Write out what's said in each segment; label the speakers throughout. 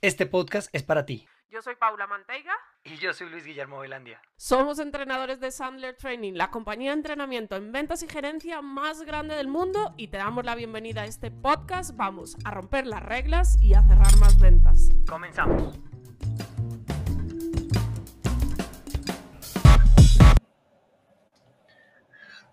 Speaker 1: este podcast es para ti.
Speaker 2: Yo soy Paula Manteiga.
Speaker 1: Y yo soy Luis Guillermo Velandia.
Speaker 2: Somos entrenadores de Sandler Training, la compañía de entrenamiento en ventas y gerencia más grande del mundo y te damos la bienvenida a este podcast. Vamos a romper las reglas y a cerrar más ventas.
Speaker 1: Comenzamos.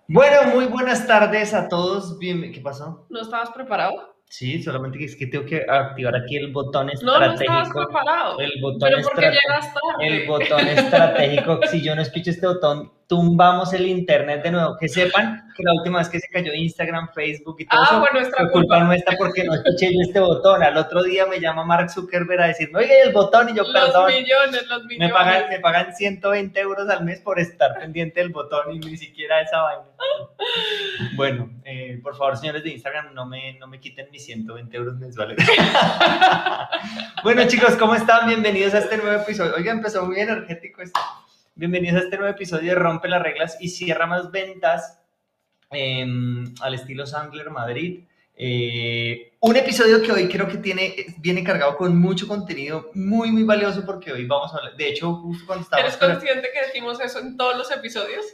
Speaker 1: Bueno, muy buenas tardes a todos. Bien, ¿Qué pasó?
Speaker 2: ¿No estabas preparado?
Speaker 1: Sí, solamente que es que tengo que activar aquí el botón
Speaker 2: No, no
Speaker 1: estratégico.
Speaker 2: estabas preparado.
Speaker 1: el botón
Speaker 2: Pero porque llegas tarde.
Speaker 1: el botón estratégico. si yo no escucho este botón, tumbamos el internet de nuevo. Que sepan que la última vez que se cayó Instagram, Facebook y todo
Speaker 2: Ah,
Speaker 1: eso
Speaker 2: bueno, nuestra
Speaker 1: culpa
Speaker 2: culpa.
Speaker 1: nuestra porque no escuché yo este botón. Al otro día me llama Mark Zuckerberg a decirme, oye, el botón, y yo,
Speaker 2: Los
Speaker 1: perdón.
Speaker 2: millones, los millones.
Speaker 1: Me pagan, me pagan 120 euros al mes por estar pendiente del botón y ni siquiera esa vaina. Bueno, eh, por favor, señores de Instagram, no me, no me quiten mis 120 euros mensuales. bueno, chicos, ¿cómo están? Bienvenidos a este nuevo episodio. Oiga, empezó muy energético esto. Bienvenidos a este nuevo episodio de Rompe las Reglas y Cierra Más Ventas eh, al estilo Sandler Madrid. Eh, un episodio que hoy creo que tiene, viene cargado con mucho contenido muy, muy valioso porque hoy vamos a hablar. De hecho, justo cuando estábamos.
Speaker 2: ¿Eres
Speaker 1: con-
Speaker 2: consciente que decimos eso en todos los episodios?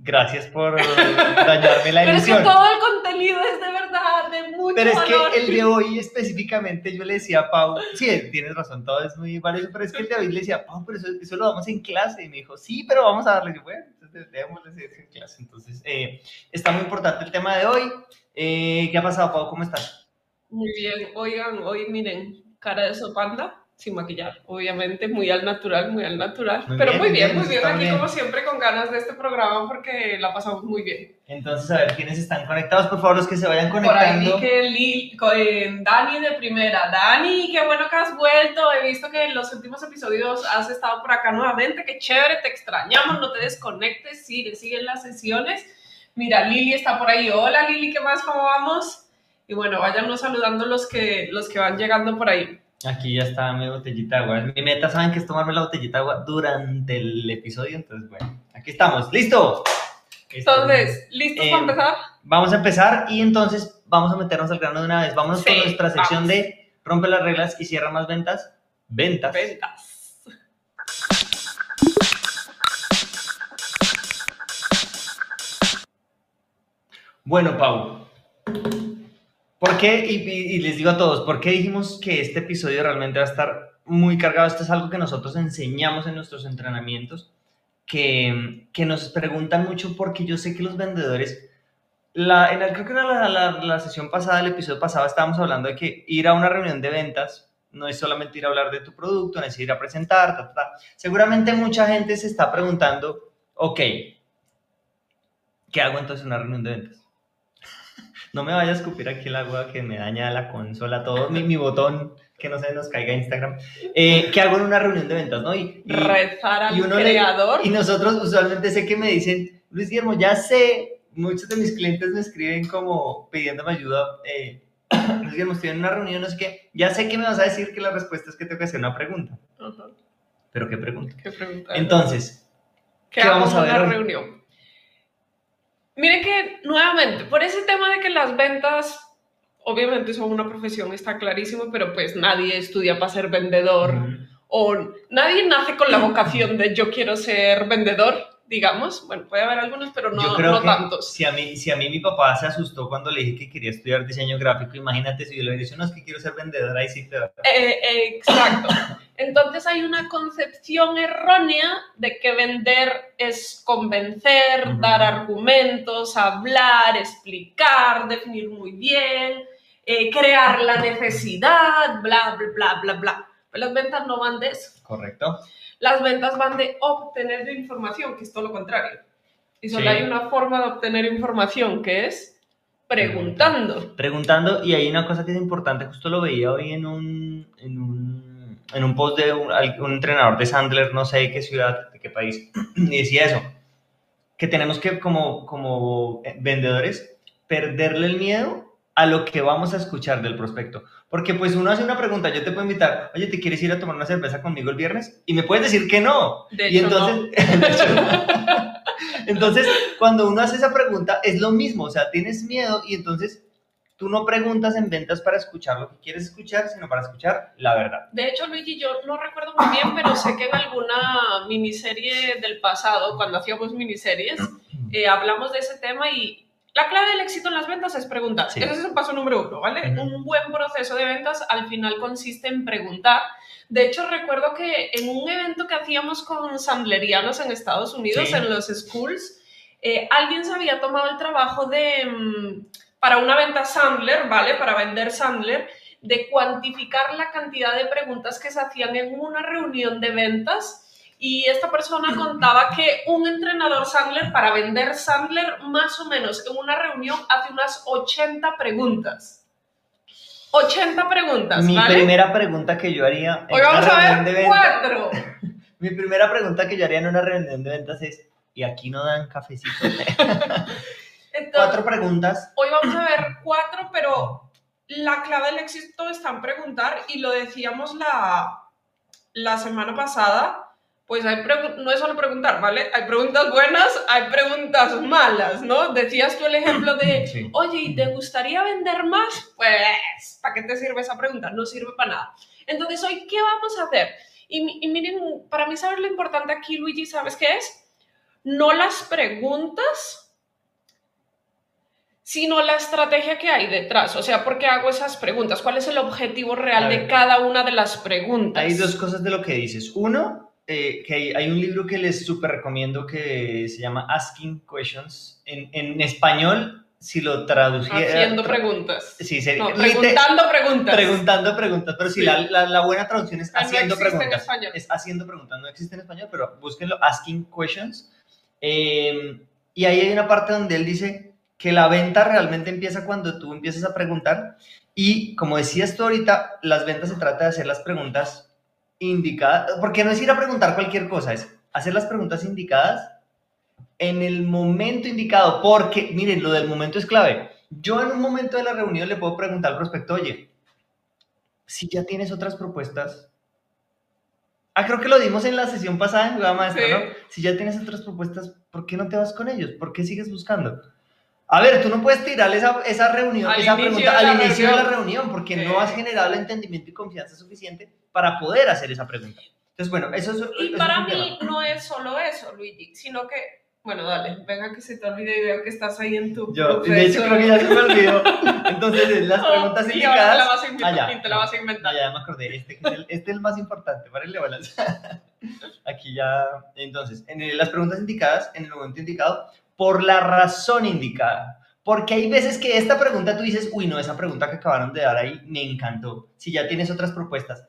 Speaker 1: Gracias por dañarme la
Speaker 2: Pero es que
Speaker 1: ilusión.
Speaker 2: todo el contenido es de verdad, de mucho
Speaker 1: Pero es
Speaker 2: valor.
Speaker 1: que el de hoy específicamente yo le decía a Pau, sí, tienes razón, todo es muy valioso, pero es que el de hoy le decía, Pau, pero eso, eso lo damos en clase. Y me dijo, sí, pero vamos a darle. Y yo, bueno, entonces debemos decir eso en clase. Entonces, eh, está muy importante el tema de hoy. Eh, ¿Qué ha pasado, Pau? ¿Cómo estás?
Speaker 2: Muy bien, oigan, hoy miren, cara de sopanda, sin maquillar, obviamente, muy al natural, muy al natural.
Speaker 1: Muy
Speaker 2: Pero
Speaker 1: bien,
Speaker 2: muy bien, muy bien, aquí
Speaker 1: bien.
Speaker 2: como siempre con ganas de este programa porque la pasamos muy bien.
Speaker 1: Entonces, a ver, ¿quiénes están conectados? Por favor, los que se vayan
Speaker 2: Por ahí
Speaker 1: conectando.
Speaker 2: que Lil- eh, Dani de primera. Dani, qué bueno que has vuelto. He visto que en los últimos episodios has estado por acá nuevamente. Qué chévere, te extrañamos. No te desconectes, sigue, sigue en las sesiones. Mira, Lili está por ahí. Hola Lili, ¿qué más? ¿Cómo vamos? Y bueno, váyanos saludando los que, los que van llegando por ahí.
Speaker 1: Aquí ya está mi botellita de agua. Mi meta, ¿saben que es tomarme la botellita de agua durante el episodio? Entonces, bueno, aquí estamos. ¿Listo?
Speaker 2: Entonces, ¿listos
Speaker 1: Eh,
Speaker 2: para empezar?
Speaker 1: Vamos a empezar y entonces vamos a meternos al grano de una vez. Vámonos con
Speaker 2: Sí,
Speaker 1: nuestra sección
Speaker 2: vamos.
Speaker 1: de rompe las reglas y cierra más ventas. Ventas.
Speaker 2: Ventas.
Speaker 1: Bueno, Pau. ¿Por qué? Y, les digo a todos, ¿por qué dijimos que este episodio realmente va a estar muy cargado? Esto es algo que nosotros enseñamos en nuestros entrenamientos, que, que nos preguntan mucho porque yo sé que los vendedores, la, en el, creo que era la sesión pasada, el episodio pasado, estábamos hablando de que ir a una reunión de ventas no es solamente ir a hablar de tu producto, no es ir a presentar, ta, ta, ta. Seguramente mucha gente se está preguntando, ok, ¿qué hago entonces en una reunión de ventas? No me vaya a escupir aquí el agua que me daña la consola, todo mi, mi botón, que no se nos caiga Instagram. Eh, ¿Qué hago en una reunión de ventas? ¿no? Y, y-
Speaker 2: Rezar al
Speaker 1: y uno le-
Speaker 2: creador.
Speaker 1: y nosotros usualmente sé que me dicen, Luis Guillermo, ya sé, muchos de mis clientes me escriben como pidiéndome ayuda. Eh, Luis Guillermo, estoy en una reunión, no sé qué, ya sé que me vas a decir que la respuesta es que tengo que hacer una pregunta.
Speaker 2: Ajá,
Speaker 1: Pero ¿qué pregunta?
Speaker 2: qué pregunta.
Speaker 1: Entonces,
Speaker 2: ¿Qué,
Speaker 1: ¿qué
Speaker 2: vamos
Speaker 1: a ver
Speaker 2: una
Speaker 1: hoy?
Speaker 2: reunión? Mire que, nuevamente, por ese tema de que las ventas, obviamente son una profesión, está clarísimo, pero pues nadie estudia para ser vendedor
Speaker 1: mm,
Speaker 2: o nadie nace con la vocación de yo quiero ser vendedor, digamos. Bueno, puede haber algunos, pero no,
Speaker 1: yo creo
Speaker 2: no
Speaker 1: que
Speaker 2: tantos.
Speaker 1: Si a, mí, si a mí mi papá se asustó cuando le dije que quería estudiar diseño gráfico, imagínate si yo le hubiera dicho, no, es que quiero ser vendedor, ahí sí te va.
Speaker 2: Eh, eh, exacto. Entonces hay una concepción errónea de que vender es convencer, dar argumentos, hablar, explicar, definir muy bien, eh, crear la necesidad, bla, bla, bla, bla, bla. Pero las ventas no van de eso.
Speaker 1: Correcto.
Speaker 2: Las ventas van de obtener información, que es todo lo contrario. Y solo
Speaker 1: Sí.
Speaker 2: hay una forma de obtener información, que es preguntando.
Speaker 1: Preguntando, y hay una cosa que es importante, justo lo veía hoy en un, en un, en un post de un, un entrenador de Sandler, no sé de qué ciudad, de qué país, y decía eso, que tenemos que como, como eh, vendedores perderle el miedo a lo que vamos a escuchar del prospecto. Porque pues uno hace una pregunta, yo te puedo invitar, oye, ¿te quieres ir a tomar una cerveza conmigo el viernes? Y me puedes decir que no.
Speaker 2: De
Speaker 1: y
Speaker 2: hecho,
Speaker 1: entonces, de hecho, no. entonces, cuando uno hace esa pregunta, es lo mismo, o sea, tienes miedo y entonces tú no preguntas en ventas para escuchar lo que quieres escuchar, sino para escuchar la verdad.
Speaker 2: De hecho, Luigi, yo no recuerdo muy bien, pero sé que en alguna miniserie del pasado, cuando hacíamos miniseries, eh, hablamos de ese tema y la clave del éxito en las ventas es preguntar.
Speaker 1: Sí.
Speaker 2: Ese es el paso número uno, ¿vale? Un buen proceso de ventas al final consiste en preguntar. De hecho, recuerdo que en un evento que hacíamos con sandlerianos en Estados Unidos,
Speaker 1: Sí.
Speaker 2: en los schools, eh, alguien se había tomado el trabajo de, mm, para una venta Sandler, ¿vale? Para vender Sandler, de cuantificar la cantidad de preguntas que se hacían en una reunión de ventas. Y esta persona contaba que un entrenador Sandler, para vender Sandler, más o menos en una reunión hace unas 80 preguntas. 80 preguntas,
Speaker 1: Mi
Speaker 2: ¿vale?
Speaker 1: primera pregunta que yo haría en
Speaker 2: Hoy vamos
Speaker 1: una
Speaker 2: a
Speaker 1: reunión de
Speaker 2: ver
Speaker 1: ventas,
Speaker 2: cuatro.
Speaker 1: mi primera pregunta que yo haría en una reunión de ventas es, ¿y aquí no dan cafecito?
Speaker 2: Entonces,
Speaker 1: Cuatro preguntas.
Speaker 2: Hoy vamos a ver cuatro, pero la clave del éxito está en preguntar y lo decíamos la, la semana pasada. Pues hay no es solo preguntar, ¿vale? Hay preguntas buenas, hay preguntas malas, ¿no? Decías tú el ejemplo de,
Speaker 1: Sí.
Speaker 2: oye, ¿y te gustaría vender más? Pues, ¿para qué te sirve esa pregunta? No sirve para nada. Entonces, hoy, ¿qué vamos a hacer? Y, mi- y miren, para mí saber lo importante aquí, Luigi, ¿sabes qué es? No las preguntas, sino la estrategia que hay detrás. O sea, ¿por qué hago esas preguntas? ¿Cuál es el objetivo real de cada una de las preguntas?
Speaker 1: Hay dos cosas de lo que dices. Uno, eh, que hay, hay un libro que les súper recomiendo que se llama Asking Questions. En, en español, si lo traduciera...
Speaker 2: Haciendo
Speaker 1: tra-
Speaker 2: preguntas.
Speaker 1: Sí, sería...
Speaker 2: No, preguntando preguntas.
Speaker 1: preguntando preguntas, pero sí,
Speaker 2: Sí.
Speaker 1: la, la- la buena traducción es
Speaker 2: Ah, no
Speaker 1: haciendo
Speaker 2: existe en
Speaker 1: preguntas.
Speaker 2: español.
Speaker 1: Es haciendo preguntas, no existe en español, pero búsquenlo, Asking Questions. Eh, y ahí hay una parte donde él dice que la venta realmente empieza cuando tú empiezas a preguntar. Y como decías tú ahorita, las ventas se trata de hacer las preguntas indicadas, porque no es ir a preguntar cualquier cosa, es hacer las preguntas indicadas en el momento indicado, porque miren, lo del momento es clave. Yo en un momento de la reunión le puedo preguntar al prospecto, oye, si ya tienes otras propuestas, ah, creo que lo dimos en la sesión pasada en Jugada Maestra,
Speaker 2: Sí.
Speaker 1: ¿no? Si ya tienes otras propuestas, ¿por qué no te vas con ellos? ¿Por qué sigues buscando? A ver, tú no puedes tirar esa, esa reunión,
Speaker 2: Al
Speaker 1: esa pregunta al inicio de la
Speaker 2: reunión.
Speaker 1: porque
Speaker 2: Sí.
Speaker 1: no has generado el entendimiento y confianza suficiente para poder hacer esa pregunta. Entonces, bueno, eso es...
Speaker 2: Y
Speaker 1: eso es
Speaker 2: para
Speaker 1: tema.
Speaker 2: mí no es solo eso, Luigi, sino que, bueno, dale, venga que se te olvide y veo que estás ahí en tu
Speaker 1: Yo, de hecho, creo que ya se me olvidó. Entonces, es las preguntas
Speaker 2: Oh, y ahora te la
Speaker 1: indicadas...
Speaker 2: vas a inventar, y te la vas a inventar.
Speaker 1: Ah, ya me acordé. Este, es el, este es el más importante. Párenle bolas. Aquí ya. Entonces, en el- las preguntas indicadas, en el momento indicado, por la razón indicada. Porque hay veces que esta pregunta tú dices, uy, no, esa pregunta que acabaron de dar ahí me encantó. Si ya tienes otras propuestas.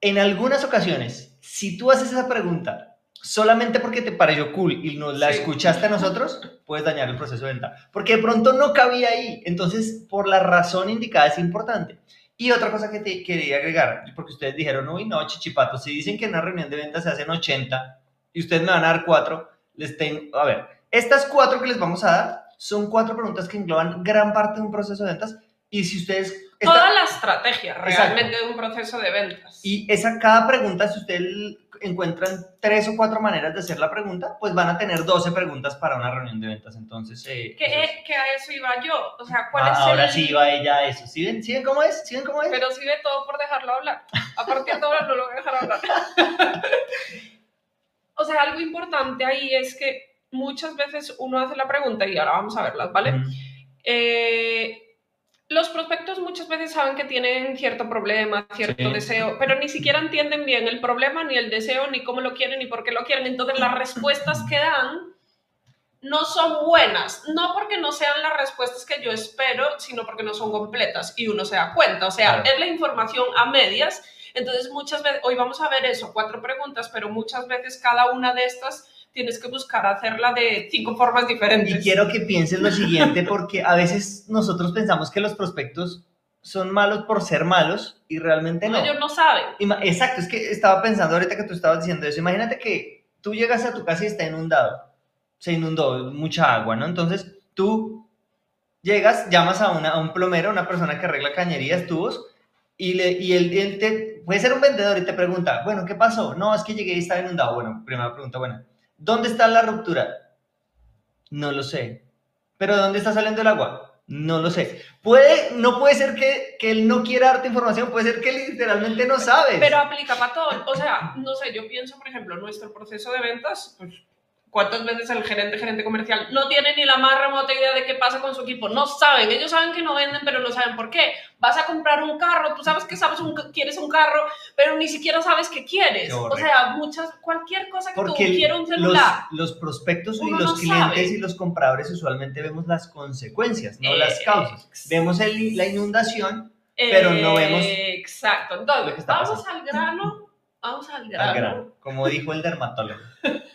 Speaker 1: En algunas ocasiones, si tú haces esa pregunta solamente porque te pareció cool y nos la
Speaker 2: Sí.
Speaker 1: escuchaste a nosotros, puedes dañar el proceso de venta. Porque de pronto no cabía ahí. Entonces, por la razón indicada es importante. Y otra cosa que te quería agregar, porque ustedes dijeron, uy, no, chichipato, si dicen que en una reunión de ventas se hacen 80 y ustedes me van a dar cuatro, les tengo, a ver, estas cuatro que les vamos a dar son cuatro preguntas que engloban gran parte de un proceso de ventas y si ustedes... esta-
Speaker 2: Toda la estrategia
Speaker 1: Exacto.
Speaker 2: realmente de un proceso de ventas.
Speaker 1: y esa, cada pregunta, si ustedes encuentran tres o cuatro maneras de hacer la pregunta, pues van a tener 12 preguntas para una reunión de ventas. Entonces, eh, eso es.
Speaker 2: que a eso iba yo. O sea, ¿cuál
Speaker 1: Ah,
Speaker 2: es
Speaker 1: ahora
Speaker 2: el...
Speaker 1: sí va ella a eso. ¿Sí ven, ¿Sí ven cómo es? ¿Sí ven cómo es?
Speaker 2: Pero sí de todo por dejarlo hablar. A partir de ahora no lo voy a dejar hablar. o sea, algo importante ahí es que muchas veces uno hace la pregunta y ahora vamos a verlas, ¿vale? Eh, los prospectos muchas veces saben que tienen cierto problema, cierto
Speaker 1: Sí.
Speaker 2: deseo, pero ni siquiera entienden bien el problema, ni el deseo, ni cómo lo quieren, ni por qué lo quieren. Entonces las respuestas que dan no son buenas, no porque no sean las respuestas que yo espero, sino porque no son completas y uno se da cuenta. O sea,
Speaker 1: Claro.
Speaker 2: es la información a medias. Entonces muchas veces, hoy vamos a ver eso, cuatro preguntas, pero muchas veces cada una de estas tienes que buscar hacerla de cinco formas diferentes.
Speaker 1: Y quiero que pienses lo siguiente, porque a veces nosotros pensamos que los prospectos son malos por ser malos y realmente no.
Speaker 2: Ellos no saben.
Speaker 1: Exacto, es que estaba pensando ahorita que tú estabas diciendo eso. Imagínate que tú llegas a tu casa y está inundado. Se inundó mucha agua, ¿no? Entonces tú llegas, llamas a, una, a un plomero, una persona que arregla cañerías, tubos, y, le, y te, puede ser un vendedor y te pregunta, bueno, ¿qué pasó? No, es que llegué y estaba inundado. Bueno, primera pregunta, buena. ¿Dónde está la ruptura? No lo sé. ¿Pero dónde está saliendo el agua? No lo sé. Puede, no puede ser que, que él no quiera darte información, puede ser que literalmente no sabes.
Speaker 2: Pero aplica para todo. O sea, no sé, yo pienso, por ejemplo, nuestro proceso de ventas, pues, ¿cuántas veces el gerente, gerente comercial no tiene ni la más remota idea de qué pasa con su equipo? No saben, ellos saben que no venden, pero no saben por qué. Vas a comprar un carro, tú sabes que sabes un, quieres un carro, pero ni siquiera sabes qué quieres. O sea, muchas, cualquier cosa que
Speaker 1: Porque
Speaker 2: tú quieras un celular.
Speaker 1: los prospectos y los
Speaker 2: no
Speaker 1: clientes
Speaker 2: sabe.
Speaker 1: y los compradores usualmente vemos las consecuencias, no
Speaker 2: Eh,
Speaker 1: las causas.
Speaker 2: ex-
Speaker 1: Vemos el- la inundación pero no vemos
Speaker 2: Exacto.
Speaker 1: lo
Speaker 2: Entonces,
Speaker 1: que está
Speaker 2: vamos
Speaker 1: pasando.
Speaker 2: al grano. Vamos al grano.
Speaker 1: al grano, como dijo el dermatólogo.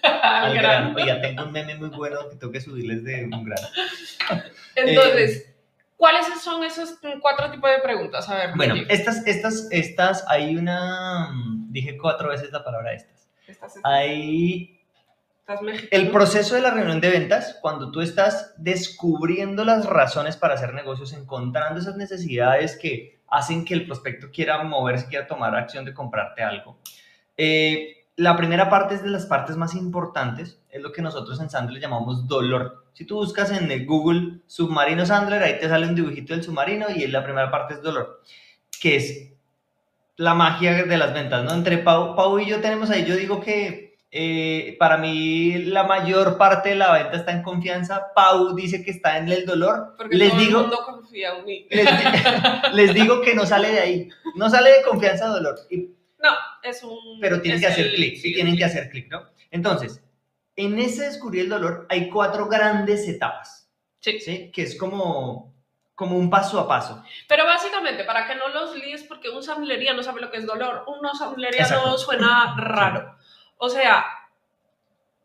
Speaker 2: Al grano.
Speaker 1: Oiga, tengo un meme muy bueno que tengo que subirles de un grano.
Speaker 2: Entonces, ¿cuáles son esos cuatro tipos de preguntas? A ver,
Speaker 1: Bueno, estas, estas, estas, hay una, mm, dije cuatro veces la palabra estas.
Speaker 2: Estás,
Speaker 1: Hay. El proceso de la reunión de ventas, cuando tú estás descubriendo las razones para hacer negocios, encontrando esas necesidades que hacen que el prospecto quiera moverse, quiera tomar acción de comprarte algo. Eh, la primera parte es de las partes más importantes, es lo que nosotros en Sandler llamamos dolor. Si tú buscas en el Google submarino Sandler, ahí te sale un dibujito del submarino y la primera parte es dolor, que es la magia de las ventas, ¿no? Entre Pau, Pau y yo tenemos ahí, yo digo que eh, para mí la mayor parte de la venta está en confianza, Pau dice que está en el dolor,
Speaker 2: Porque
Speaker 1: les
Speaker 2: todo
Speaker 1: digo,
Speaker 2: el mundo confía en mí.
Speaker 1: les, di- les digo que no sale de ahí, no sale de confianza dolor, y-
Speaker 2: No, es un...
Speaker 1: pero tienen que hacer clic,
Speaker 2: sí,
Speaker 1: tienen que hacer clic, ¿no? Entonces, en ese descubrir el dolor hay cuatro grandes etapas,
Speaker 2: Sí.
Speaker 1: ¿sí? Que es como, como un paso a paso.
Speaker 2: Pero básicamente, para que no los líes, porque un sandlería no sabe lo que es dolor, un no
Speaker 1: Exacto.
Speaker 2: no suena raro. O sea,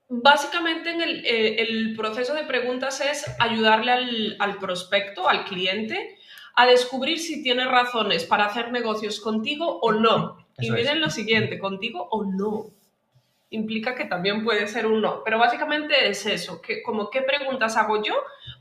Speaker 2: básicamente en el, eh, el proceso de preguntas es ayudarle al, al prospecto, al cliente, a descubrir si tiene razones para hacer negocios contigo o no. Y
Speaker 1: Eso es.
Speaker 2: miren lo siguiente, contigo o no. Implica que también puede ser un no, pero básicamente es eso, que como qué preguntas hago yo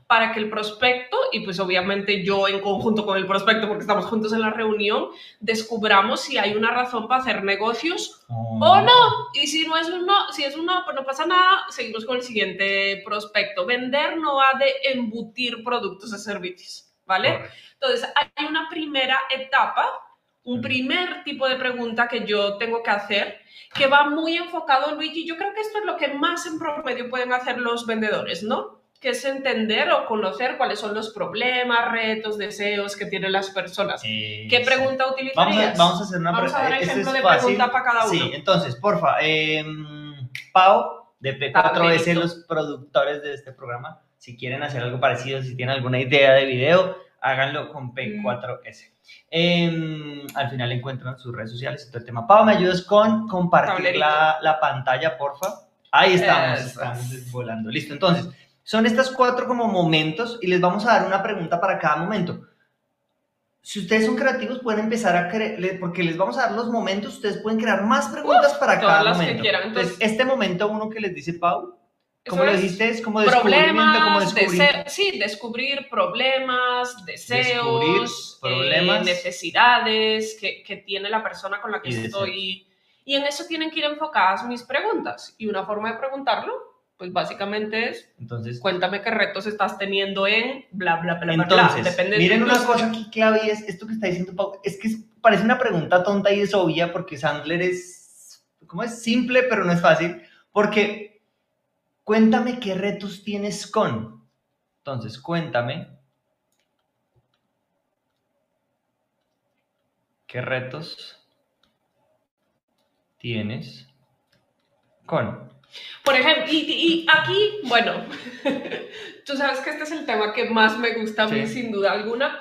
Speaker 2: para que el prospecto, y pues obviamente yo en conjunto con el prospecto, porque estamos juntos en la reunión, descubramos si hay una razón para hacer negocios o no. Y si no es un no, si es un no, pues no pasa nada, seguimos con el siguiente prospecto. Vender no va de embutir productos y servicios, ¿vale? Entonces, hay una primera etapa, un primer tipo de pregunta que yo tengo que hacer, que va muy enfocado, Luigi. Yo creo que esto es lo que más en promedio pueden hacer los vendedores, ¿no? Que es entender o conocer cuáles son los problemas, retos, deseos que tienen las personas. ¿Qué
Speaker 1: Eh,
Speaker 2: pregunta
Speaker 1: Vamos a,
Speaker 2: utilizarías?
Speaker 1: vamos a hacer una
Speaker 2: Vamos a dar.
Speaker 1: Este
Speaker 2: ejemplo
Speaker 1: es
Speaker 2: de
Speaker 1: fácil.
Speaker 2: pregunta para cada uno.
Speaker 1: Sí, entonces, porfa, eh, Pau, de P4S,
Speaker 2: Pablito.
Speaker 1: los productores de este programa, si quieren hacer algo parecido, si tienen alguna idea de video, háganlo con P4S. Eh, al final encuentran sus redes sociales y todo el tema. Pau, ¿me ayudas con compartir la, la pantalla, porfa? Ahí estamos,
Speaker 2: Eso.
Speaker 1: estamos volando. Listo, entonces, son estas cuatro como momentos y les vamos a dar una pregunta para cada momento. Si ustedes son creativos, pueden empezar a crear, porque les vamos a dar los momentos, ustedes pueden crear más preguntas para cada
Speaker 2: que
Speaker 1: momento.
Speaker 2: quieran.
Speaker 1: Entonces,
Speaker 2: Entonces-
Speaker 1: este momento uno que les dice Pau, ¿cómo
Speaker 2: Eso
Speaker 1: lo dijiste? Es como descubrimiento, como
Speaker 2: dese- sí, descubrir problemas, deseos,
Speaker 1: Descubrir problemas.
Speaker 2: eh, necesidades que, que tiene la persona con la que
Speaker 1: Y
Speaker 2: estoy. Y en eso tienen que ir enfocadas mis preguntas. Y una forma de preguntarlo, pues básicamente es,
Speaker 1: Entonces,
Speaker 2: cuéntame qué retos estás teniendo en bla, bla, bla,
Speaker 1: entonces
Speaker 2: bla. Depende de
Speaker 1: miren
Speaker 2: tu
Speaker 1: una cosa aquí clave y es esto que está diciendo Pau. Es que es- parece una pregunta tonta y es obvia porque Sandler es, ¿cómo es? Simple, pero no es fácil. Porque cuéntame qué retos tienes con. Entonces, cuéntame ¿Qué retos tienes con?
Speaker 2: Por ejemplo, y, y aquí, bueno, tú sabes que este es el tema que más me gusta a mí,
Speaker 1: Sí.
Speaker 2: sin duda alguna.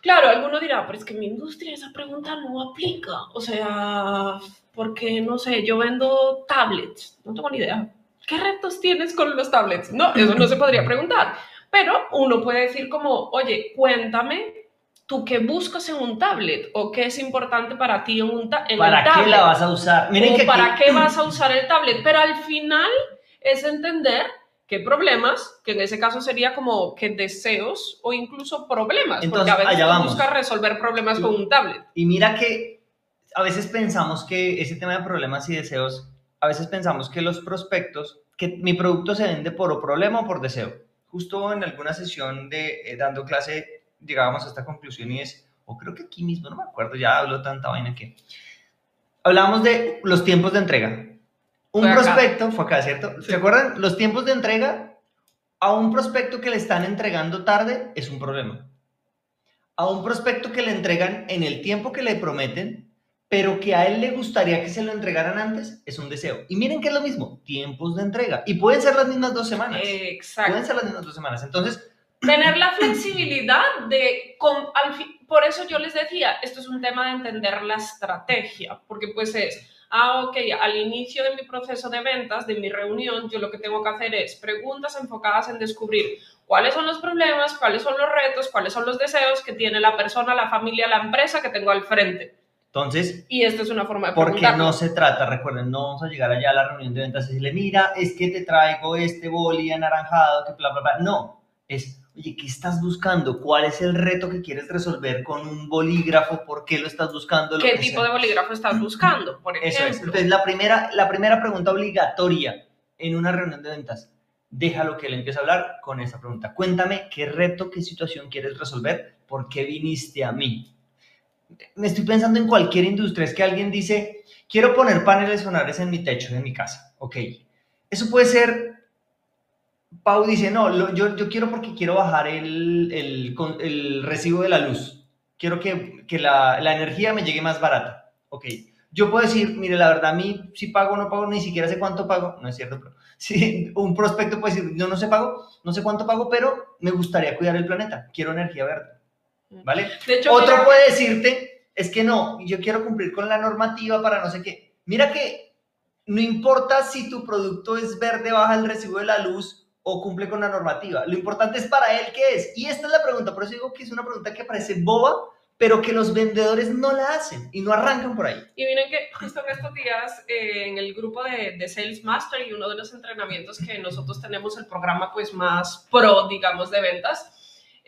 Speaker 2: Claro, alguno dirá, pero es que en mi industria esa pregunta no aplica. O sea, porque, no sé, yo vendo tablets, no tengo ni idea. ¿Qué retos tienes con los tablets? No, eso no se podría preguntar. Pero uno puede decir como, oye, cuéntame tú qué buscas en un tablet o qué es importante para ti en un ta- en el
Speaker 1: ¿Para qué
Speaker 2: tablet
Speaker 1: la vas a usar? Miren
Speaker 2: o
Speaker 1: que
Speaker 2: para
Speaker 1: aquí-
Speaker 2: qué vas a usar el tablet, pero al final es entender qué problemas, que en ese caso sería como que deseos o incluso problemas,
Speaker 1: Entonces,
Speaker 2: porque a veces
Speaker 1: allá
Speaker 2: buscas resolver problemas
Speaker 1: Sí.
Speaker 2: con un tablet.
Speaker 1: Y mira que a veces pensamos que ese tema de problemas y deseos, a veces pensamos que los prospectos, que mi producto se vende por problema o por deseo. Justo en alguna sesión de eh, dando clase llegábamos a esta conclusión y es, o creo que aquí mismo, no me acuerdo, ya hablo tanta vaina que... Hablábamos de los tiempos de entrega. Un
Speaker 2: Fue acá.
Speaker 1: prospecto, fue acá, ¿cierto?
Speaker 2: Sí.
Speaker 1: ¿Se acuerdan? Los tiempos de entrega a un prospecto que le están entregando tarde es un problema. A un prospecto que le entregan en el tiempo que le prometen, pero que a él le gustaría que se lo entregaran antes, es un deseo. Y miren que es lo mismo, tiempos de entrega. Y pueden ser las mismas dos semanas.
Speaker 2: Exacto.
Speaker 1: Pueden ser las mismas dos semanas. Entonces,
Speaker 2: Tener la flexibilidad de, con, al fi- por eso yo les decía, esto es un tema de entender la estrategia, porque pues es, ah, ok, al inicio de mi proceso de ventas, de mi reunión, yo lo que tengo que hacer es preguntas enfocadas en descubrir cuáles son los problemas, cuáles son los retos, cuáles son los deseos que tiene la persona, la familia, la empresa que tengo al frente.
Speaker 1: Entonces
Speaker 2: Y esta es una forma de
Speaker 1: porque no se trata, recuerden, no vamos a llegar allá a la reunión de ventas y decirle, mira, es que te traigo este boli anaranjado, que bla, bla, bla. No, es, oye, ¿qué estás buscando? ¿Cuál es el reto que quieres resolver con un bolígrafo? ¿Por qué lo estás buscando? Lo
Speaker 2: ¿Qué tipo
Speaker 1: sea.
Speaker 2: de bolígrafo estás buscando, por
Speaker 1: Eso
Speaker 2: ejemplo?
Speaker 1: es. Entonces, la primera, la primera pregunta obligatoria en una reunión de ventas, déjalo que él empiece a hablar con esa pregunta. Cuéntame qué reto, qué situación quieres resolver, por qué viniste a mí. Me estoy pensando en cualquier industria, es que alguien dice, quiero poner paneles solares en mi techo, en mi casa. Ok. Eso puede ser, Pau dice, no, yo, yo quiero porque quiero bajar el, el recibo de la luz. Quiero que, que la, la energía me llegue más barata. Ok. Yo puedo decir, mire, la verdad, a mí si pago o no pago, ni siquiera sé cuánto pago. No es cierto, pero si un prospecto puede decir, yo no sé pago, no sé cuánto pago, pero me gustaría cuidar el planeta. Quiero energía verde. ¿Vale?
Speaker 2: De hecho,
Speaker 1: Otro
Speaker 2: mira-
Speaker 1: puede decirte, es que no, yo quiero cumplir con la normativa para no sé qué. Mira que no importa si tu producto es verde, baja el recibo de la luz o cumple con la normativa. Lo importante es para él qué es. Y esta es la pregunta, por eso digo que es una pregunta que parece boba, pero que los vendedores no la hacen y no arrancan por ahí.
Speaker 2: Y miren que justo en estos días eh, en el grupo de, de Sales Master y uno de los entrenamientos que nosotros tenemos, el programa pues más pro, digamos, de ventas,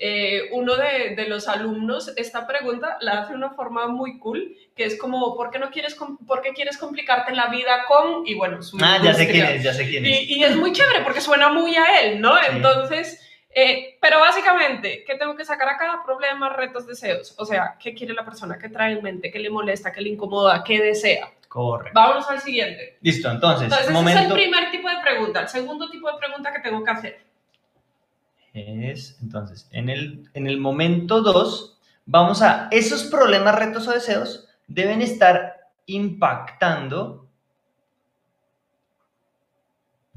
Speaker 2: eh, uno de, de los alumnos esta pregunta la hace de una forma muy cool, que es como, ¿por qué, no quieres, ¿por qué quieres complicarte la vida con? Y bueno, su
Speaker 1: Ah, ya sé quién es, ya sé quién es.
Speaker 2: Y, y es muy chévere porque suena muy a él, ¿no?
Speaker 1: Sí.
Speaker 2: Entonces, eh, pero básicamente, ¿qué tengo que sacar acá? Problemas, retos, deseos. O sea, ¿qué quiere la persona? ¿Qué trae en mente? ¿Qué le molesta? ¿Qué le incomoda? ¿Qué desea?
Speaker 1: Correcto.
Speaker 2: Vámonos al siguiente.
Speaker 1: Listo, entonces,
Speaker 2: Entonces, ese
Speaker 1: momento
Speaker 2: es el primer tipo de pregunta. El segundo tipo de pregunta que tengo que hacer.
Speaker 1: Es, entonces, en el, en el momento 2, vamos a, esos problemas, retos o deseos deben estar impactando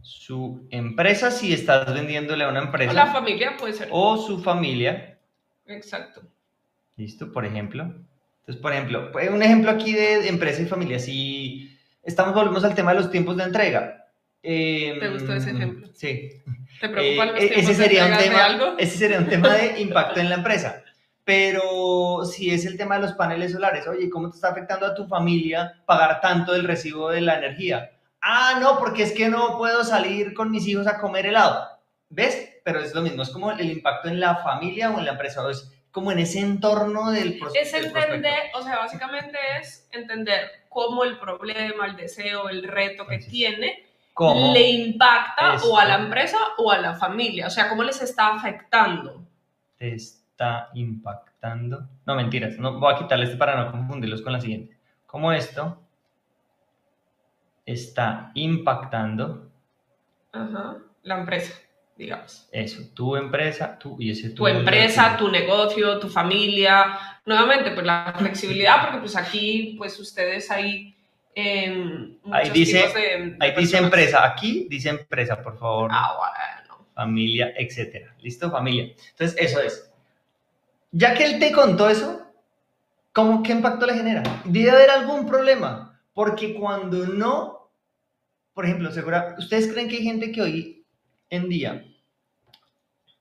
Speaker 1: su empresa si estás vendiéndole a una
Speaker 2: O la
Speaker 1: empresa
Speaker 2: familia puede ser.
Speaker 1: o su familia.
Speaker 2: Exacto.
Speaker 1: Listo, por ejemplo. Entonces, por ejemplo, pues, un ejemplo aquí de empresa y familia. Si estamos, volvemos al tema de los tiempos de entrega. Em,
Speaker 2: ¿Te gustó ese ejemplo?
Speaker 1: Sí.
Speaker 2: ¿Te preocupan
Speaker 1: Eh,
Speaker 2: los tiempos
Speaker 1: ese
Speaker 2: de
Speaker 1: sería un
Speaker 2: entrega de
Speaker 1: tema,
Speaker 2: algo?
Speaker 1: ese sería un tema de impacto en la empresa. Pero si es el tema de los paneles solares, oye, ¿cómo te está afectando a tu familia pagar tanto del recibo de la energía? Ah, no, porque es que no puedo salir con mis hijos a comer helado. ¿Ves? Pero es lo mismo, es como el impacto en la familia o en la empresa, o es como en ese entorno del, pros-
Speaker 2: Es entender, o sea, básicamente es entender cómo el problema, el deseo, el reto que
Speaker 1: Entonces,
Speaker 2: tiene
Speaker 1: ¿Cómo?
Speaker 2: le impacta
Speaker 1: Esto.
Speaker 2: o a la empresa o a la familia, o sea, cómo les está afectando.
Speaker 1: te está impactando. No, mentiras, no, voy a quitarle este para no confundirlos con la siguiente. ¿Cómo esto está impactando
Speaker 2: Ajá, la empresa, digamos.
Speaker 1: Eso, tu empresa, tú y ese
Speaker 2: Tu empresa, tu negocio, tu familia. Nuevamente, pues la flexibilidad, porque pues aquí, pues ustedes ahí... em,
Speaker 1: Ahí dice-
Speaker 2: tipos de- de
Speaker 1: Ahí dice empresa, aquí dice empresa, por favor.
Speaker 2: Ah, bueno.
Speaker 1: familia, etcétera. ¿Listo? Familia. Entonces, eso es. Ya que él te contó eso, ¿cómo, ¿qué impacto le genera? Debe haber algún problema, porque cuando no, por ejemplo, segura, ¿ustedes creen que hay gente que hoy en día,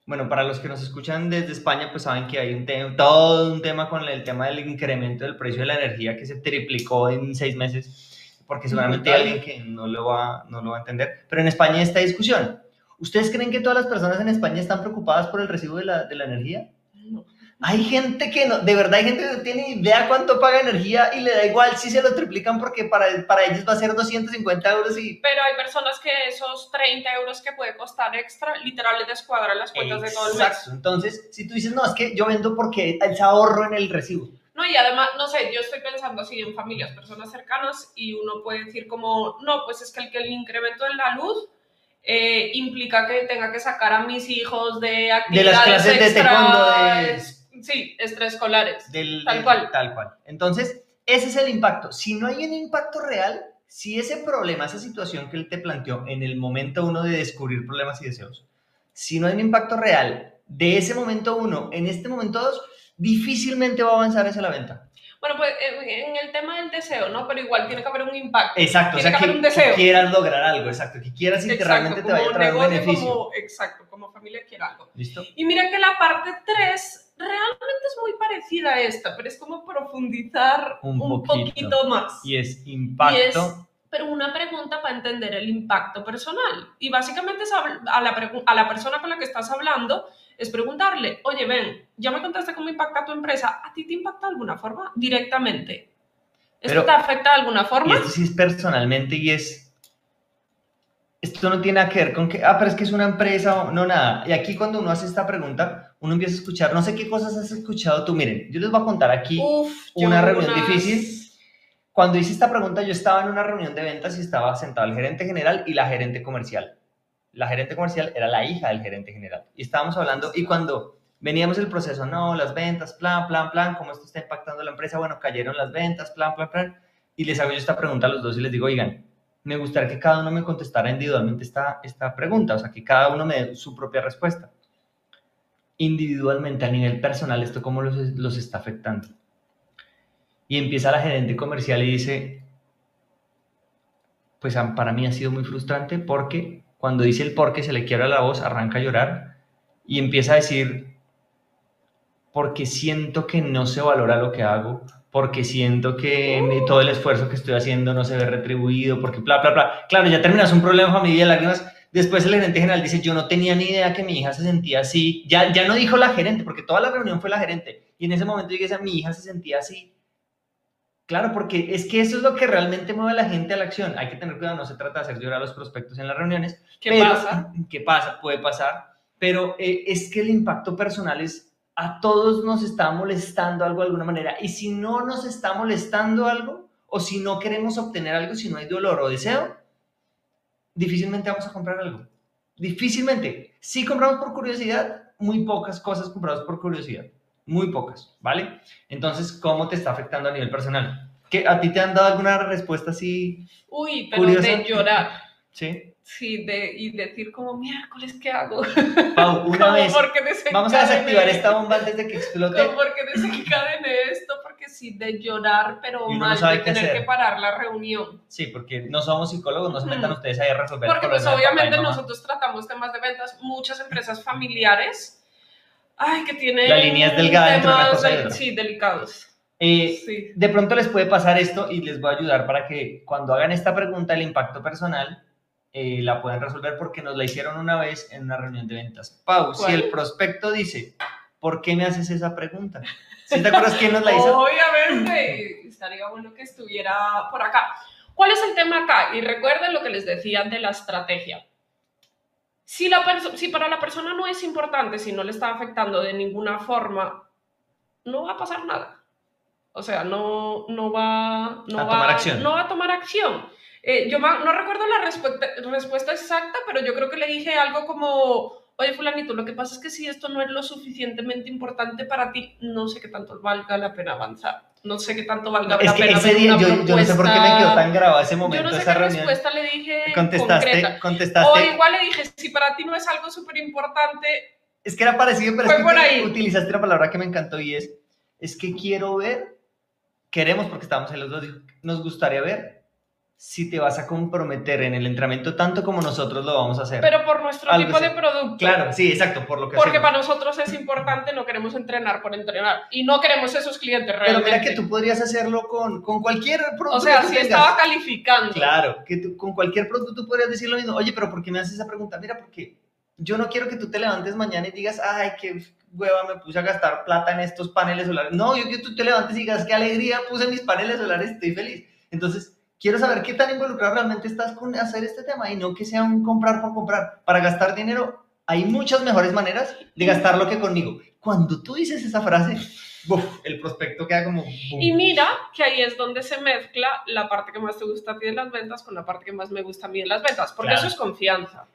Speaker 1: bueno, para los que nos escuchan desde España, pues saben que hay un tema, todo un tema con el tema del incremento del precio de la energía que se triplicó en seis meses, porque seguramente hay alguien que no lo, va, no lo va a entender, pero en España hay esta discusión. ¿Ustedes creen que todas las personas en España están preocupadas por el recibo de la, de la energía?
Speaker 2: No.
Speaker 1: Hay gente que no, de verdad hay gente que no tiene idea cuánto paga energía y le da igual si se lo triplican porque para, para ellos va a ser 250 euros y...
Speaker 2: Pero hay personas que esos 30 euros que puede costar extra, literal, les descuadran las cuentas de todo el mes.
Speaker 1: Exacto. Entonces, si tú dices, no, es que yo vendo porque es ahorro en el recibo.
Speaker 2: No, y además, no sé, yo estoy pensando así en familias, personas cercanas, y uno puede decir como, no, pues es que el, que el incremento en la luz eh, implica que tenga que sacar a mis hijos de actividades
Speaker 1: clases de
Speaker 2: extra,
Speaker 1: taekwondo, de-
Speaker 2: Sí, extraescolares.
Speaker 1: Del,
Speaker 2: Tal
Speaker 1: del-
Speaker 2: cual.
Speaker 1: Tal cual. Entonces, ese es el impacto. Si no hay un impacto real, si ese problema, esa situación que él te planteó en el momento uno de descubrir problemas y deseos, si no hay un impacto real de ese momento uno en este momento dos, difícilmente va a avanzar hacia la venta.
Speaker 2: Bueno, pues eh, en el tema del deseo, ¿no? Pero igual tiene que haber un impacto.
Speaker 1: Exacto, o
Speaker 2: Tiene
Speaker 1: sea,
Speaker 2: que
Speaker 1: que,
Speaker 2: haber un deseo.
Speaker 1: que quieras lograr algo, exacto, que quieras y que
Speaker 2: Exacto,
Speaker 1: realmente te vaya a traer un beneficio.
Speaker 2: como- exacto, como familia quiere algo.
Speaker 1: ¿Listo?
Speaker 2: Y mira que la parte 3 realmente es muy parecida a esta, pero es como profundizar
Speaker 1: Un
Speaker 2: un,
Speaker 1: poquito.
Speaker 2: poquito más.
Speaker 1: Y es impacto.
Speaker 2: Y es- pero una pregunta para entender el impacto personal. Y básicamente es a la, a la persona con la que estás hablando es preguntarle, oye, ven, ya me contaste cómo impacta tu empresa, ¿a ti te impacta de alguna forma? Directamente. ¿Esto
Speaker 1: Pero-
Speaker 2: te afecta de alguna
Speaker 1: Y
Speaker 2: forma?
Speaker 1: esto sí es personalmente y es... Esto no tiene que ver con que, ah, pero es que es una empresa no nada. Y aquí cuando uno hace esta pregunta, uno empieza a escuchar, no sé qué cosas has escuchado tú. Miren, yo les voy a contar aquí
Speaker 2: Uf,
Speaker 1: una reunión
Speaker 2: unas-
Speaker 1: difícil. Cuando hice esta pregunta, yo estaba en una reunión de ventas y estaba sentado el gerente general y la gerente comercial. La gerente comercial era la hija del gerente general. Y estábamos hablando, y cuando veníamos el proceso, no, las ventas, plan, plan, plan, cómo esto está impactando la empresa, bueno, cayeron las ventas, plan, plan, plan. Y les hago yo esta pregunta a los dos y les digo, oigan, me gustaría que cada uno me contestara individualmente esta, esta pregunta, o sea, que cada uno me dé su propia respuesta. Individualmente, a nivel personal, ¿esto cómo los, los está afectando? Y empieza la gerente comercial y dice, pues para mí ha sido muy frustrante porque cuando dice el por qué se le quiebra la voz, arranca a llorar y empieza a decir, porque siento que no se valora lo que hago, porque siento que todo el esfuerzo que estoy haciendo no se ve retribuido, porque bla, bla, bla. Claro, ya terminas un problema familia de lágrimas. Después el gerente general dice, yo no tenía ni idea que mi hija se sentía así. Ya, ya no dijo la gerente, porque toda la reunión fue la gerente. Y en ese momento yo dije, mi hija se sentía así. Claro, porque es que eso es lo que realmente mueve a la gente a la acción. Hay que tener cuidado, no se trata de hacer llorar a los prospectos en las reuniones.
Speaker 2: ¿Qué
Speaker 1: pero-
Speaker 2: pasa?
Speaker 1: ¿Qué pasa? Puede pasar. Pero eh, es que el impacto personal es a todos nos está molestando algo de alguna manera. Y si no nos está molestando algo, o si no queremos obtener algo, si no hay dolor o deseo, difícilmente vamos a comprar algo. Difícilmente. Si compramos por curiosidad, muy pocas cosas compramos por curiosidad. Muy pocas, ¿vale? Entonces, ¿cómo te está afectando a nivel personal? ¿Qué, ¿A ti te han dado alguna respuesta así?
Speaker 2: Uy, pero
Speaker 1: Curiosa.
Speaker 2: de llorar.
Speaker 1: Sí.
Speaker 2: Sí, de, y decir como, miércoles, ¿qué hago?
Speaker 1: Pau, una vez. Vamos a desactivar esta bomba antes de que explote.
Speaker 2: como porque desencadené esto, porque sí, de llorar, pero
Speaker 1: no
Speaker 2: mal,
Speaker 1: sabe
Speaker 2: de tener
Speaker 1: hacer.
Speaker 2: que parar la reunión.
Speaker 1: Sí, porque no somos psicólogos, no se metan
Speaker 2: Ujú.
Speaker 1: ustedes ahí a resolver. el
Speaker 2: Porque pues obviamente nosotros tratamos temas de ventas, muchas empresas familiares, ay, que tienen
Speaker 1: La línea es delgada entre una
Speaker 2: temas
Speaker 1: cosa y otra.
Speaker 2: Sí, delicados.
Speaker 1: Eh,
Speaker 2: Sí.
Speaker 1: de pronto les puede pasar esto y les voy a ayudar para que cuando hagan esta pregunta del impacto personal eh, la puedan resolver porque nos la hicieron una vez en una reunión de ventas. Pau, si
Speaker 2: ¿Cuál?
Speaker 1: el prospecto dice, ¿por qué me haces esa pregunta? ¿Sí te acuerdas quién nos la hizo?
Speaker 2: Obviamente, estaría bueno que estuviera por acá. ¿Cuál es el tema acá? Y recuerden lo que les decía de la estrategia. Si, la si para la persona no es importante, si no le está afectando de ninguna forma, no va a pasar nada. O sea, no, no, va, no,
Speaker 1: A
Speaker 2: va,
Speaker 1: tomar acción.
Speaker 2: no va a tomar acción. Eh, yo no recuerdo la respuesta, respuesta exacta, pero yo creo que le dije algo como, oye fulanito, lo que pasa es que si esto no es lo suficientemente importante para ti, no sé qué tanto valga la pena avanzar. No sé qué tanto valga
Speaker 1: Es
Speaker 2: la
Speaker 1: que
Speaker 2: pena
Speaker 1: ese día, yo, yo no sé por qué me quedó tan grabado ese
Speaker 2: Yo
Speaker 1: momento,
Speaker 2: no sé
Speaker 1: esa
Speaker 2: qué
Speaker 1: reunión.
Speaker 2: respuesta le dije
Speaker 1: Contestaste,
Speaker 2: concreta. O
Speaker 1: contestaste.
Speaker 2: igual le dije, si para ti no es algo súper importante,
Speaker 1: Es que era parecido, pero
Speaker 2: Fue
Speaker 1: es que
Speaker 2: por ahí.
Speaker 1: utilizaste una palabra que me encantó y es, es que quiero ver, queremos porque estábamos en los dos, nos gustaría ver si te vas a comprometer en el entrenamiento tanto como nosotros lo vamos a hacer.
Speaker 2: pero por nuestro
Speaker 1: Algo
Speaker 2: tipo de producto.
Speaker 1: claro, sí, exacto, por lo que
Speaker 2: Porque
Speaker 1: hacemos.
Speaker 2: para nosotros es importante, no queremos entrenar por entrenar. Y no queremos esos clientes
Speaker 1: Pero
Speaker 2: realmente.
Speaker 1: mira que tú podrías hacerlo con, con cualquier producto
Speaker 2: o sea,
Speaker 1: que
Speaker 2: si
Speaker 1: tengas.
Speaker 2: estaba calificando.
Speaker 1: Claro, que tú- con cualquier producto tú podrías decir lo mismo. Oye, pero ¿por qué me haces esa pregunta? Mira, porque yo no quiero que tú te levantes mañana y digas, ay, qué hueva, me puse a gastar plata en estos paneles solares. No, yo quiero que tú te levantes y digas, qué alegría, puse mis paneles solares, estoy feliz. Entonces, quiero saber qué tan involucrado realmente estás con hacer este tema y no que sea un comprar por comprar. Para gastar dinero, hay muchas mejores maneras de gastarlo que conmigo. Cuando tú dices esa frase, el prospecto queda como... boom.
Speaker 2: Y mira que ahí es donde se mezcla la parte que más te gusta a ti de las ventas con la parte que más me gusta a mí de las ventas, porque
Speaker 1: Claro.
Speaker 2: eso es confianza.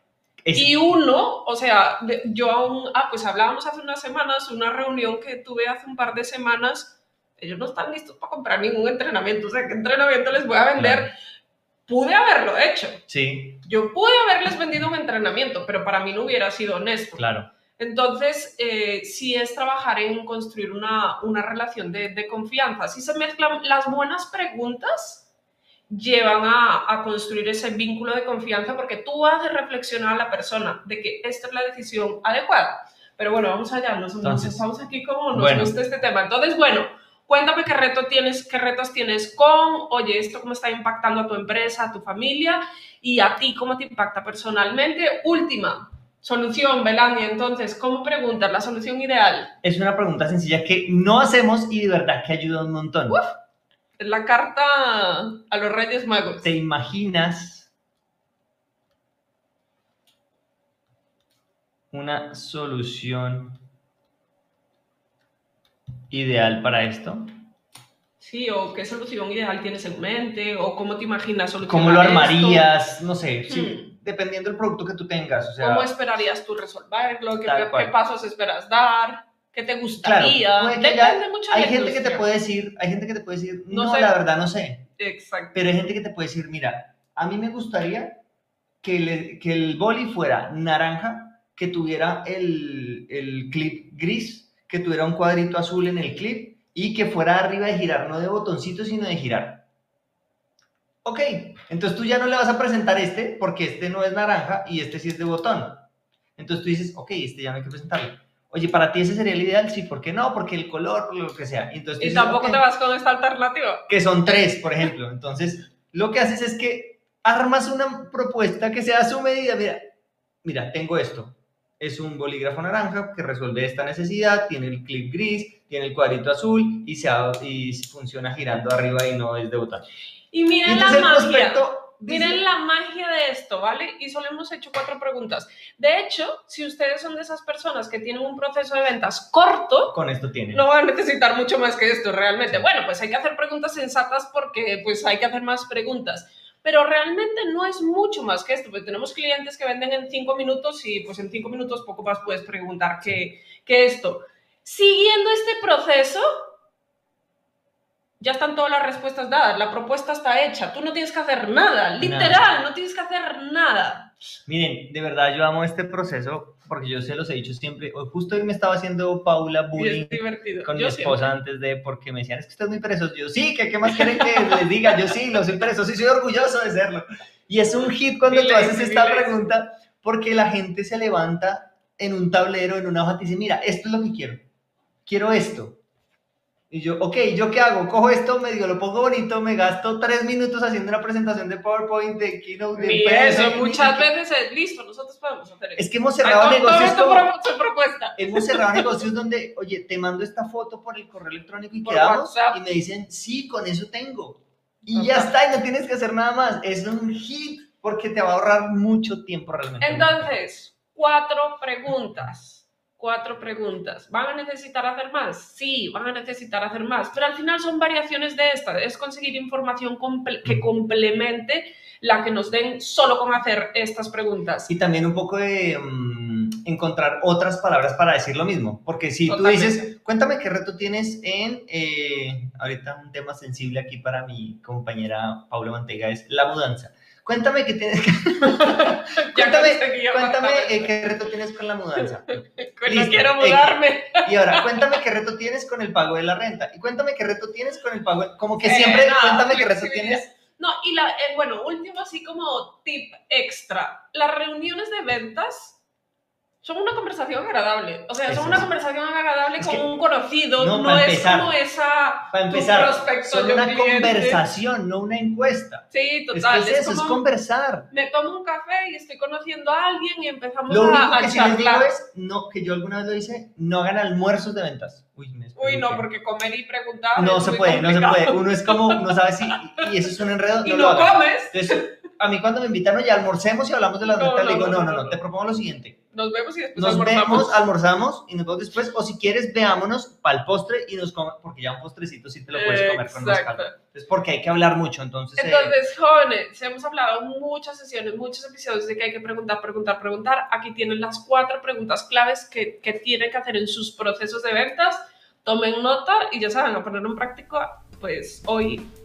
Speaker 1: Es-
Speaker 2: Y uno, o sea, yo aún, ah, pues hablábamos hace unas semanas, una reunión que tuve hace un par de semanas, ellos no están listos para comprar ningún entrenamiento, o sea, ¿qué entrenamiento les voy a vender?
Speaker 1: Claro.
Speaker 2: Pude haberlo hecho,
Speaker 1: Sí,
Speaker 2: yo pude haberles vendido un entrenamiento, pero para mí no hubiera sido honesto.
Speaker 1: claro.
Speaker 2: Entonces, eh, sí es trabajar en construir una, una relación de, de confianza. Si se mezclan las buenas preguntas, llevan a, a construir ese vínculo de confianza porque tú haces reflexionar a la persona de que esta es la decisión adecuada. Pero bueno, vamos allá, nos, nos
Speaker 1: Entonces,
Speaker 2: estamos aquí como nos
Speaker 1: bueno.
Speaker 2: gusta este tema. Entonces, bueno, cuéntame qué, reto tienes, qué retos tienes con, oye, esto cómo está impactando a tu empresa, a tu familia y a ti cómo te impacta personalmente. Última, Solución, Belania, entonces, ¿cómo preguntas la solución ideal?
Speaker 1: Es una pregunta sencilla que no hacemos y de verdad que ayuda un montón.
Speaker 2: Es la carta a los Reyes Magos.
Speaker 1: ¿Te imaginas una solución ideal para esto?
Speaker 2: Sí, o qué solución ideal tienes en mente, o cómo te imaginas solucionar
Speaker 1: ¿Cómo lo
Speaker 2: esto?
Speaker 1: armarías? No sé, sí,
Speaker 2: Hmm.
Speaker 1: dependiendo del producto que tú tengas. O sea,
Speaker 2: ¿Cómo esperarías tú resolverlo? ¿Qué, pasos esperas dar? ¿Qué te gustaría?
Speaker 1: haya-
Speaker 2: Depende mucho de
Speaker 1: hay gente que te puede decir, hay gente que te puede decir,
Speaker 2: No
Speaker 1: no,
Speaker 2: sé.
Speaker 1: la verdad no sé.
Speaker 2: Exacto.
Speaker 1: Pero hay gente que te puede decir, mira, a mí me gustaría que, le- que el boli fuera naranja, que tuviera el, el clip gris, que tuviera un cuadrito azul en el clip y que fuera arriba de girar, no de botoncito, sino de girar. Ok, entonces tú ya no le vas a presentar este porque este no es naranja y este sí es de botón. Entonces tú dices, ok, este ya no hay que presentarlo. Oye, para ti ese sería el ideal, sí, ¿por qué no? Porque el color, lo que sea. Entonces,
Speaker 2: Y
Speaker 1: dices,
Speaker 2: tampoco
Speaker 1: "Ok"
Speaker 2: te vas con esta alternativa.
Speaker 1: que son tres, por ejemplo. Entonces, lo que haces es que armas una propuesta que sea a su medida. Mira, mira, tengo esto. Es un bolígrafo naranja que resuelve esta necesidad, tiene el clip gris, tiene el cuadrito azul y, se, ha- y funciona girando arriba y no es de botón.
Speaker 2: Y miren la
Speaker 1: entonces el
Speaker 2: magia.
Speaker 1: dice,
Speaker 2: Miren la magia de esto, ¿vale? Y solo hemos hecho cuatro preguntas. De hecho, si ustedes son de esas personas que tienen un proceso de ventas corto,
Speaker 1: con esto tiene.
Speaker 2: no van a necesitar mucho más que esto realmente. Bueno, pues hay que hacer preguntas sensatas porque pues hay que hacer más preguntas. Pero realmente no es mucho más que esto, porque tenemos clientes que venden en cinco minutos y pues en cinco minutos poco más puedes preguntar que, que esto. Siguiendo este proceso, ya están todas las respuestas dadas, la propuesta está hecha, tú no tienes que hacer nada, literal, no tienes que hacer nada.
Speaker 1: Miren, de verdad yo amo este proceso porque yo se los he dicho siempre. Justo hoy me estaba haciendo Paula bullying con
Speaker 2: Yo
Speaker 1: mi esposa antes de, porque me decían, es que usted es muy perezoso. Yo, sí, ¿qué, qué más quieren que les diga? Yo sí, lo soy perezoso y soy orgulloso de serlo. Y es un hit cuando tú haces esta pregunta, porque la gente se levanta en un tablero, en una hoja, y dice, mira, esto es lo que quiero. Quiero esto. Y yo, ok, ¿yo qué hago? Cojo esto, medio lo pongo bonito, me gasto tres minutos haciendo una presentación de PowerPoint, de Keynote, de
Speaker 2: Y
Speaker 1: empresa,
Speaker 2: eso,
Speaker 1: y-
Speaker 2: muchas veces es listo, nosotros podemos hacer eso.
Speaker 1: Es que hemos cerrado negocios
Speaker 2: esto
Speaker 1: como-
Speaker 2: pro- su propuesta.
Speaker 1: hemos cerrado negocios donde, oye, te mando esta foto por el correo electrónico y
Speaker 2: Por
Speaker 1: quedamos
Speaker 2: WhatsApp.
Speaker 1: y me dicen, sí, con eso tengo. Y ya está, y no tienes que hacer nada más. Es un hit porque te va a ahorrar mucho tiempo realmente.
Speaker 2: Entonces, cuatro preguntas. Cuatro preguntas. ¿Van a necesitar hacer más? Sí, van a necesitar hacer más. Pero al final son variaciones de esta. Es conseguir información comple- que complemente la que nos den solo con hacer estas preguntas.
Speaker 1: Y también un poco de, mm, encontrar otras palabras para decir lo mismo. Porque si tú
Speaker 2: Totalmente.
Speaker 1: dices, cuéntame qué reto tienes en, eh, ahorita un tema sensible aquí para mi compañera Paula Mantega es la mudanza. Cuéntame qué tienes, cuéntame,
Speaker 2: apartamento.
Speaker 1: eh, qué reto tienes con la mudanza.
Speaker 2: Que no quiero
Speaker 1: Eh,
Speaker 2: mudarme.
Speaker 1: Y ahora, cuéntame qué reto tienes con el pago de la renta. Y cuéntame qué reto tienes con el pago, de- como que
Speaker 2: Eh,
Speaker 1: siempre, cuéntame qué reto tienes.
Speaker 2: No, y la, eh, bueno, último así como tip extra. Las reuniones de ventas son una conversación agradable. O sea,
Speaker 1: Eso
Speaker 2: son una
Speaker 1: es.
Speaker 2: conversación agradable
Speaker 1: Es
Speaker 2: con
Speaker 1: que-
Speaker 2: un conocido.
Speaker 1: no,
Speaker 2: No, es
Speaker 1: empezar.
Speaker 2: como esa...
Speaker 1: Para empezar, son una
Speaker 2: cliente.
Speaker 1: conversación, no una encuesta.
Speaker 2: Sí,
Speaker 1: Es
Speaker 2: total.
Speaker 1: que es eso, es
Speaker 2: como
Speaker 1: conversar.
Speaker 2: me tomo un café y estoy conociendo a alguien y empezamos
Speaker 1: Lo
Speaker 2: a,
Speaker 1: único
Speaker 2: a
Speaker 1: que sí les digo
Speaker 2: charlar.
Speaker 1: es, no, que yo alguna vez lo hice, no hagan almuerzos de ventas. Uy, me
Speaker 2: Uy, no, porque comer y preguntar
Speaker 1: No
Speaker 2: es
Speaker 1: se puede, no se
Speaker 2: complicado.
Speaker 1: puede. Uno es como, no sabe si, y eso es un enredo,
Speaker 2: Y
Speaker 1: no,
Speaker 2: no,
Speaker 1: lo
Speaker 2: comes,
Speaker 1: Entonces, a mí cuando me invitan, oye, almorcemos y hablamos de las ventas,
Speaker 2: no,
Speaker 1: le digo,
Speaker 2: no,
Speaker 1: no,
Speaker 2: no,
Speaker 1: te propongo lo siguiente.
Speaker 2: Nos vemos y después
Speaker 1: Nos
Speaker 2: almorzamos.
Speaker 1: vemos, almorzamos y nos vemos después, o si quieres, veámonos para el postre y nos comemos, porque ya un postrecito sí te lo puedes comer con más
Speaker 2: Exacto.
Speaker 1: calma. Entonces, porque hay que hablar mucho, entonces... eh,
Speaker 2: Entonces, jóvenes, hemos hablado muchas sesiones, muchos episodios de que hay que preguntar, preguntar, preguntar. Aquí tienen las cuatro preguntas claves que, que tienen que hacer en sus procesos de ventas. Tomen nota y ya saben, a ponerlo en práctica, pues hoy,